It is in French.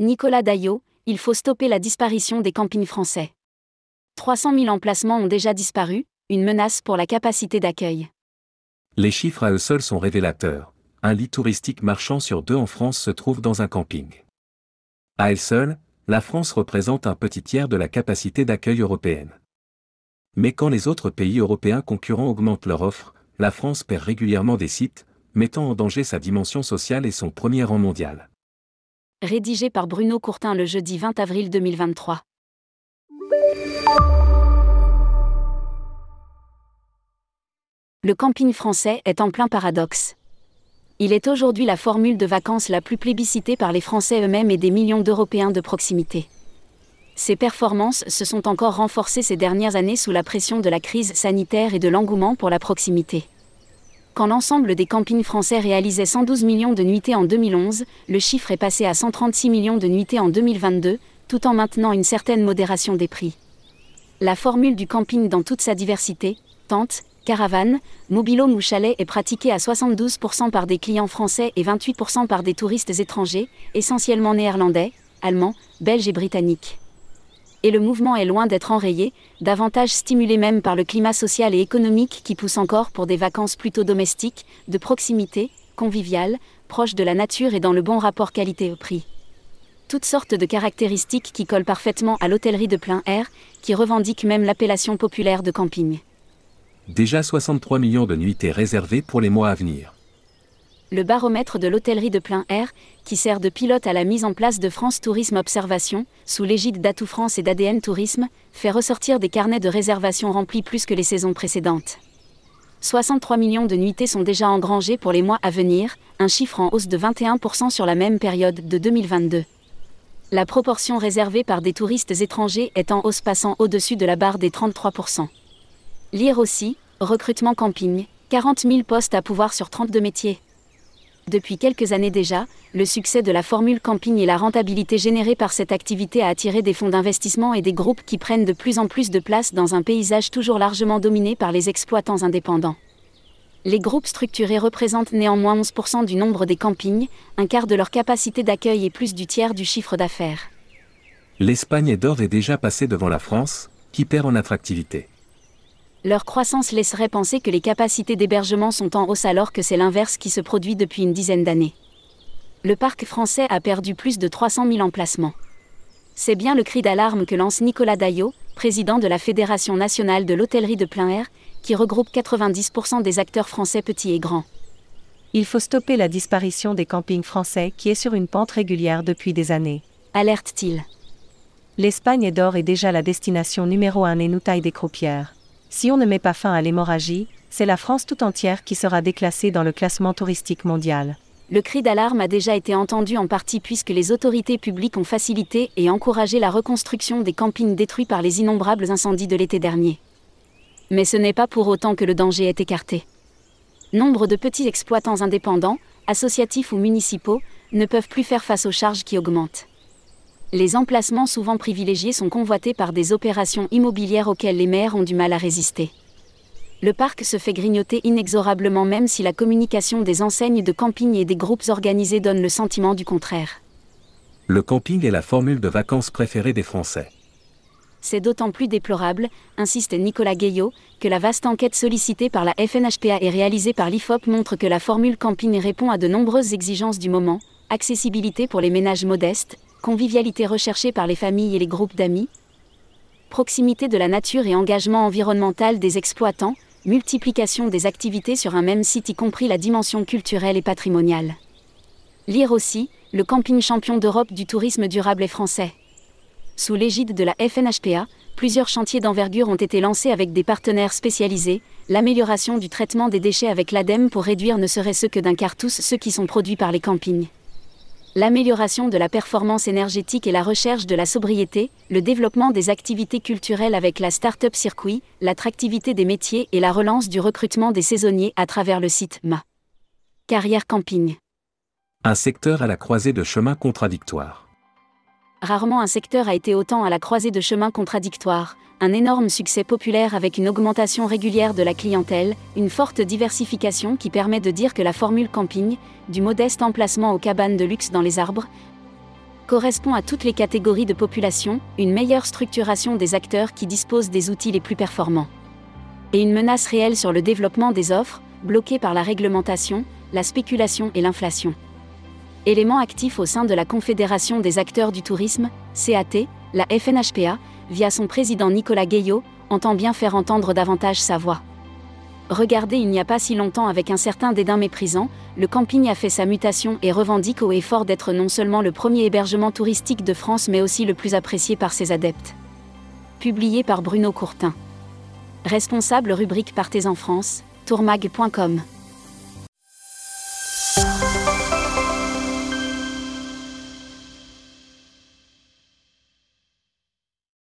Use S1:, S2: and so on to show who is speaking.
S1: Nicolas Daillot, il faut stopper la disparition des campings français. 300 000 emplacements ont déjà disparu, une menace pour la capacité d'accueil.
S2: Les chiffres à eux seuls sont révélateurs. Un lit touristique marchand sur deux en France se trouve dans un camping. À elle seule, la France représente un petit tiers de la capacité d'accueil européenne. Mais quand les autres pays européens concurrents augmentent leur offre, la France perd régulièrement des sites, mettant en danger sa dimension sociale et son premier rang mondial.
S1: Rédigé par Bruno Courtin le jeudi 20 avril 2023. Le camping français est en plein paradoxe. Il est aujourd'hui la formule de vacances la plus plébiscitée par les Français eux-mêmes et des millions d'Européens de proximité. Ses performances se sont encore renforcées ces dernières années sous la pression de la crise sanitaire et de l'engouement pour la proximité. Quand l'ensemble des campings français réalisait 112 millions de nuitées en 2011, le chiffre est passé à 136 millions de nuitées en 2022, tout en maintenant une certaine modération des prix. La formule du camping dans toute sa diversité, tente, caravane, mobilhome ou chalet est pratiquée à 72% par des clients français et 28% par des touristes étrangers, essentiellement néerlandais, allemands, belges et britanniques. Et le mouvement est loin d'être enrayé, davantage stimulé même par le climat social et économique qui pousse encore pour des vacances plutôt domestiques, de proximité, conviviales, proches de la nature et dans le bon rapport qualité-prix. Toutes sortes de caractéristiques qui collent parfaitement à l'hôtellerie de plein air, qui revendique même l'appellation populaire de camping
S2: déjà 63 millions de nuitées réservées pour les mois à venir.
S1: Le baromètre de l'hôtellerie de plein air, qui sert de pilote à la mise en place de France Tourisme Observation, sous l'égide d'Atout France et d'ADN Tourisme, fait ressortir des carnets de réservation remplis plus que les saisons précédentes. 63 millions de nuitées sont déjà engrangées pour les mois à venir, un chiffre en hausse de 21% sur la même période de 2022. La proportion réservée par des touristes étrangers est en hausse passant au-dessus de la barre des 33%. Lire aussi, recrutement camping, 40 000 postes à pouvoir sur 32 métiers. Depuis quelques années déjà, le succès de la formule camping et la rentabilité générée par cette activité a attiré des fonds d'investissement et des groupes qui prennent de plus en plus de place dans un paysage toujours largement dominé par les exploitants indépendants. Les groupes structurés représentent néanmoins 11% du nombre des campings, un quart de leur capacité d'accueil et plus du tiers du chiffre d'affaires.
S2: L'Espagne est d'ores et déjà passée devant la France, qui perd en attractivité.
S1: Leur croissance laisserait penser que les capacités d'hébergement sont en hausse alors que c'est l'inverse qui se produit depuis une dizaine d'années. Le parc français a perdu plus de 300 000 emplacements. C'est bien le cri d'alarme que lance Nicolas Daillot, président de la Fédération nationale de l'hôtellerie de plein air, qui regroupe 90% des acteurs français petits et grands.
S3: Il faut stopper la disparition des campings français qui est sur une pente régulière depuis des années.
S1: Alerte-t-il.
S3: L'Espagne est d'or et déjà la destination numéro un et nous taille des croupières. Si on ne met pas fin à l'hémorragie, c'est la France tout entière qui sera déclassée dans le classement touristique mondial.
S1: Le cri d'alarme a déjà été entendu en partie puisque les autorités publiques ont facilité et encouragé la reconstruction des campings détruits par les innombrables incendies de l'été dernier. Mais ce n'est pas pour autant que le danger est écarté. Nombre de petits exploitants indépendants, associatifs ou municipaux, ne peuvent plus faire face aux charges qui augmentent les emplacements souvent privilégiés sont convoités par des opérations immobilières auxquelles les maires ont du mal à résister. Le parc se fait grignoter inexorablement même si la communication des enseignes de camping et des groupes organisés donne le sentiment du contraire.
S2: Le camping est la formule de vacances préférée des Français.
S1: C'est d'autant plus déplorable, insiste Nicolas Gaillot, que la vaste enquête sollicitée par la FNHPA et réalisée par l'IFOP montre que la formule camping répond à de nombreuses exigences du moment, accessibilité pour les ménages modestes, convivialité recherchée par les familles et les groupes d'amis, proximité de la nature et engagement environnemental des exploitants, multiplication des activités sur un même site y compris la dimension culturelle et patrimoniale. Lire aussi, le camping champion d'Europe du tourisme durable est français. Sous l'égide de la FNHPA, plusieurs chantiers d'envergure ont été lancés avec des partenaires spécialisés, l'amélioration du traitement des déchets avec l'ADEME pour réduire ne serait-ce que d'un quart tous ceux qui sont produits par les campings l'amélioration de la performance énergétique et la recherche de la sobriété, le développement des activités culturelles avec la Startup Circuit, l'attractivité des métiers et la relance du recrutement des saisonniers à travers le site MA. Carrière camping.
S2: Un secteur à la croisée de chemins contradictoires.
S1: Rarement un secteur a été autant à la croisée de chemins contradictoires, un énorme succès populaire avec une augmentation régulière de la clientèle, une forte diversification qui permet de dire que la formule camping, du modeste emplacement aux cabanes de luxe dans les arbres, correspond à toutes les catégories de population, une meilleure structuration des acteurs qui disposent des outils les plus performants. Et une menace réelle sur le développement des offres, bloquée par la réglementation, la spéculation et l'inflation. Élément actif au sein de la Confédération des acteurs du tourisme, CAT, la FNHPA, via son président Nicolas Gueillot, entend bien faire entendre davantage sa voix. Regardez il n'y a pas si longtemps avec un certain dédain méprisant, le camping a fait sa mutation et revendique haut et fort d'être non seulement le premier hébergement touristique de France mais aussi le plus apprécié par ses adeptes. Publié par Bruno Courtin. Responsable rubrique Partez en France, tourmag.com.